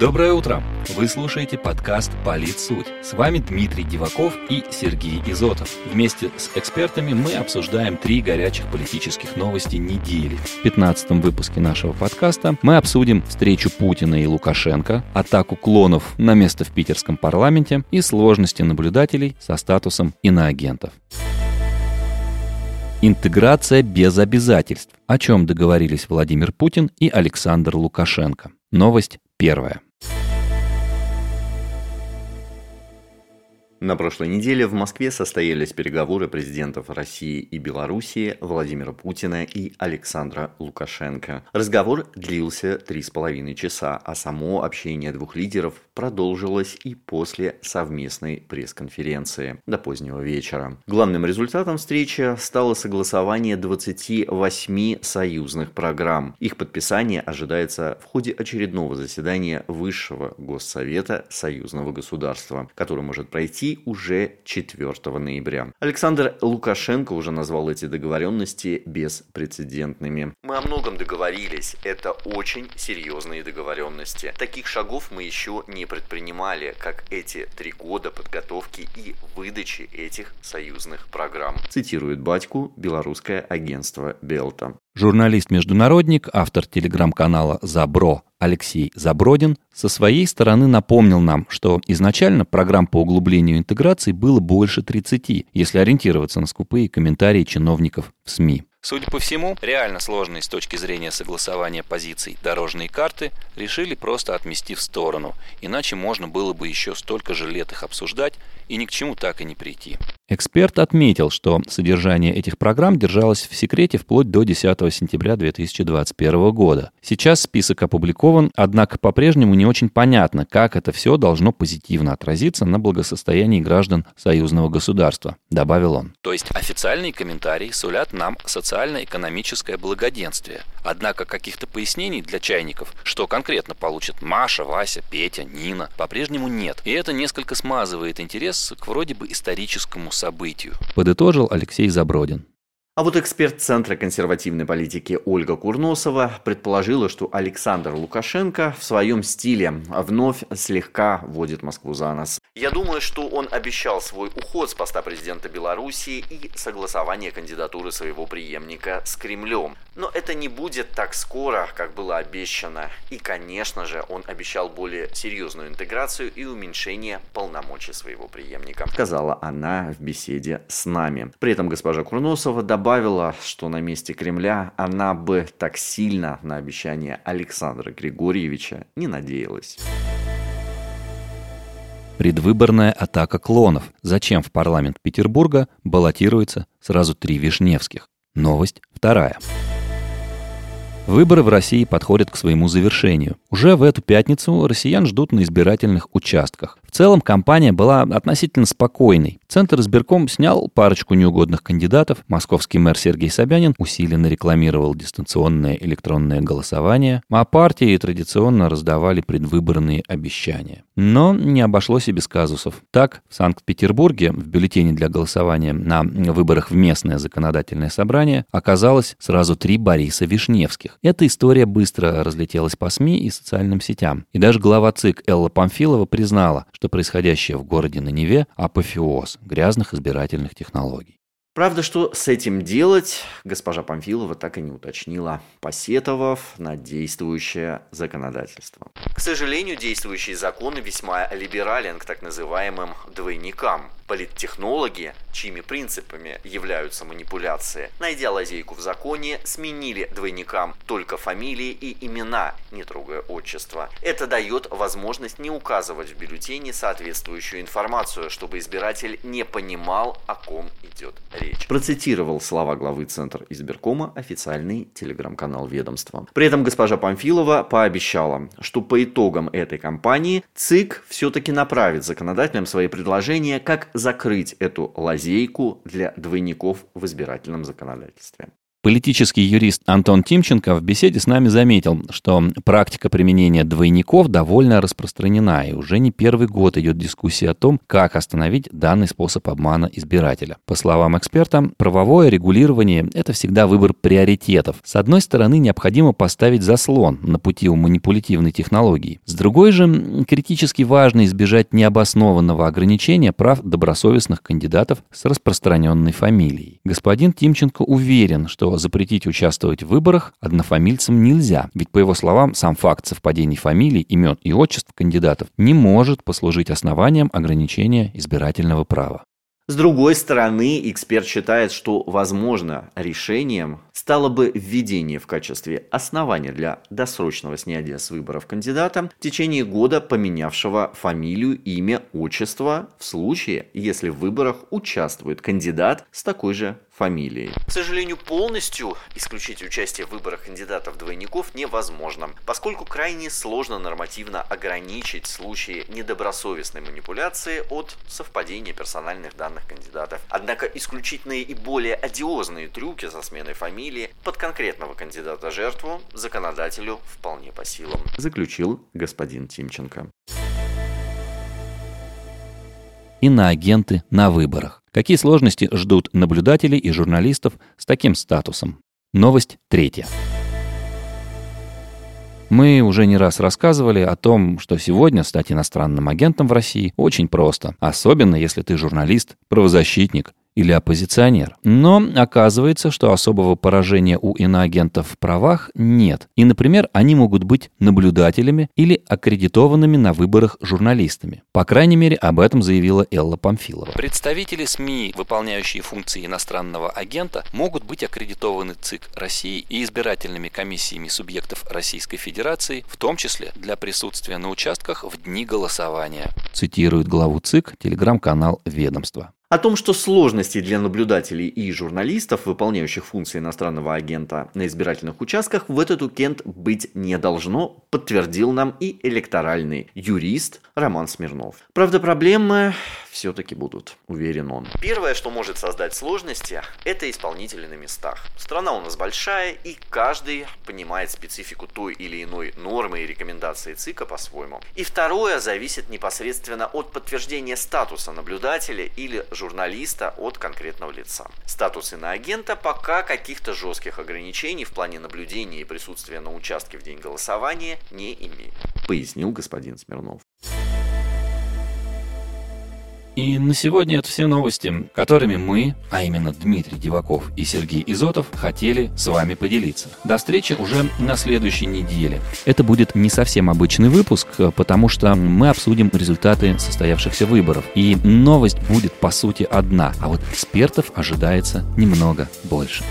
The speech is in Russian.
Доброе утро! Вы слушаете подкаст «Политсуть». С вами Дмитрий Диваков и Сергей Изотов. Вместе с экспертами мы обсуждаем три горячих политических новости недели. В 15 выпуске нашего подкаста мы обсудим встречу Путина и Лукашенко, атаку клонов на место в питерском парламенте и сложности наблюдателей со статусом иноагентов. Интеграция без обязательств, о чем договорились Владимир Путин и Александр Лукашенко. Новость первая. На прошлой неделе в Москве состоялись переговоры президентов России и Белоруссии Владимира Путина и Александра Лукашенко. Разговор длился три с половиной часа, а само общение двух лидеров продолжилось и после совместной пресс-конференции до позднего вечера. Главным результатом встречи стало согласование 28 союзных программ. Их подписание ожидается в ходе очередного заседания Высшего Госсовета Союзного государства, который может пройти уже 4 ноября. Александр Лукашенко уже назвал эти договоренности беспрецедентными. Мы о многом договорились. Это очень серьезные договоренности. Таких шагов мы еще не предпринимали, как эти три года подготовки и выдачи этих союзных программ. Цитирует батьку белорусское агентство Белта. Журналист-международник, автор телеграм-канала «Забро» Алексей Забродин со своей стороны напомнил нам, что изначально программ по углублению интеграции было больше 30, если ориентироваться на скупые комментарии чиновников в СМИ. Судя по всему, реально сложные с точки зрения согласования позиций дорожные карты решили просто отмести в сторону, иначе можно было бы еще столько же лет их обсуждать и ни к чему так и не прийти. Эксперт отметил, что содержание этих программ держалось в секрете вплоть до 10 сентября 2021 года. Сейчас список опубликован, однако по-прежнему не очень понятно, как это все должно позитивно отразиться на благосостоянии граждан союзного государства, добавил он. То есть официальные комментарии сулят нам социально-экономическое благоденствие. Однако каких-то пояснений для чайников, что конкретно получат Маша, Вася, Петя, Нина, по-прежнему нет. И это несколько смазывает интерес к вроде бы историческому событию, подытожил Алексей Забродин. А вот эксперт Центра консервативной политики Ольга Курносова предположила, что Александр Лукашенко в своем стиле вновь слегка водит Москву за нос. Я думаю, что он обещал свой уход с поста президента Белоруссии и согласование кандидатуры своего преемника с Кремлем. Но это не будет так скоро, как было обещано. И, конечно же, он обещал более серьезную интеграцию и уменьшение полномочий своего преемника, сказала она в беседе с нами. При этом госпожа Курносова добавила, добавила, что на месте Кремля она бы так сильно на обещание Александра Григорьевича не надеялась. Предвыборная атака клонов. Зачем в парламент Петербурга баллотируется сразу три Вишневских? Новость вторая. Выборы в России подходят к своему завершению. Уже в эту пятницу россиян ждут на избирательных участках. В целом кампания была относительно спокойной. Центр избирком снял парочку неугодных кандидатов. Московский мэр Сергей Собянин усиленно рекламировал дистанционное электронное голосование, а партии традиционно раздавали предвыборные обещания. Но не обошлось и без казусов. Так, в Санкт-Петербурге в бюллетене для голосования на выборах в местное законодательное собрание оказалось сразу три Бориса Вишневских. Эта история быстро разлетелась по СМИ и социальным сетям. И даже глава ЦИК Элла Памфилова признала, что происходящее в городе на Неве – апофеоз грязных избирательных технологий. Правда, что с этим делать, госпожа Памфилова так и не уточнила, посетовав на действующее законодательство. К сожалению, действующий закон весьма либерален к так называемым двойникам. Политтехнологи, чьими принципами являются манипуляции, найдя лазейку в законе, сменили двойникам только фамилии и имена, не трогая отчество. Это дает возможность не указывать в бюллетене соответствующую информацию, чтобы избиратель не понимал, о ком идет речь. Процитировал слова главы Центра избиркома официальный телеграм-канал ведомства. При этом госпожа Памфилова пообещала, что по итогам этой кампании ЦИК все-таки направит законодателям свои предложения, как закрыть эту лазейку для двойников в избирательном законодательстве. Политический юрист Антон Тимченко в беседе с нами заметил, что практика применения двойников довольно распространена, и уже не первый год идет дискуссия о том, как остановить данный способ обмана избирателя. По словам эксперта, правовое регулирование – это всегда выбор приоритетов. С одной стороны, необходимо поставить заслон на пути у манипулятивной технологии. С другой же, критически важно избежать необоснованного ограничения прав добросовестных кандидатов с распространенной фамилией. Господин Тимченко уверен, что запретить участвовать в выборах однофамильцам нельзя, ведь, по его словам, сам факт совпадений фамилий, имен и отчеств кандидатов не может послужить основанием ограничения избирательного права. С другой стороны, эксперт считает, что, возможно, решением стало бы введение в качестве основания для досрочного снятия с выборов кандидата в течение года поменявшего фамилию, имя, отчество в случае, если в выборах участвует кандидат с такой же фамилией. К сожалению, полностью исключить участие в выборах кандидатов-двойников невозможно, поскольку крайне сложно нормативно ограничить случаи недобросовестной манипуляции от совпадения персональных данных кандидатов. Однако исключительные и более одиозные трюки со сменой фамилии под конкретного кандидата-жертву законодателю вполне по силам, заключил господин Тимченко. Иноагенты на выборах. Какие сложности ждут наблюдателей и журналистов с таким статусом? Новость третья. Мы уже не раз рассказывали о том, что сегодня стать иностранным агентом в России очень просто, особенно если ты журналист, правозащитник или оппозиционер. Но оказывается, что особого поражения у иноагентов в правах нет. И, например, они могут быть наблюдателями или аккредитованными на выборах журналистами. По крайней мере, об этом заявила Элла Памфилова. Представители СМИ, выполняющие функции иностранного агента, могут быть аккредитованы ЦИК России и избирательными комиссиями субъектов Российской Федерации, в том числе для присутствия на участках в дни голосования. Цитирует главу ЦИК телеграм-канал «Ведомство». О том, что сложности для наблюдателей и журналистов, выполняющих функции иностранного агента на избирательных участках, в этот уикенд быть не должно, подтвердил нам и электоральный юрист Роман Смирнов. Правда, проблемы все-таки будут, уверен он. Первое, что может создать сложности, это исполнители на местах. Страна у нас большая, и каждый понимает специфику той или иной нормы и рекомендации ЦИКа по-своему. И второе зависит непосредственно от подтверждения статуса наблюдателя или журналиста от конкретного лица. Статус иноагента пока каких-то жестких ограничений в плане наблюдения и присутствия на участке в день голосования не имеет, пояснил господин Смирнов. И на сегодня это все новости, которыми мы, а именно Дмитрий Диваков и Сергей Изотов, хотели с вами поделиться. До встречи уже на следующей неделе. Это будет не совсем обычный выпуск, потому что мы обсудим результаты состоявшихся выборов. И новость будет по сути одна, а вот экспертов ожидается немного больше.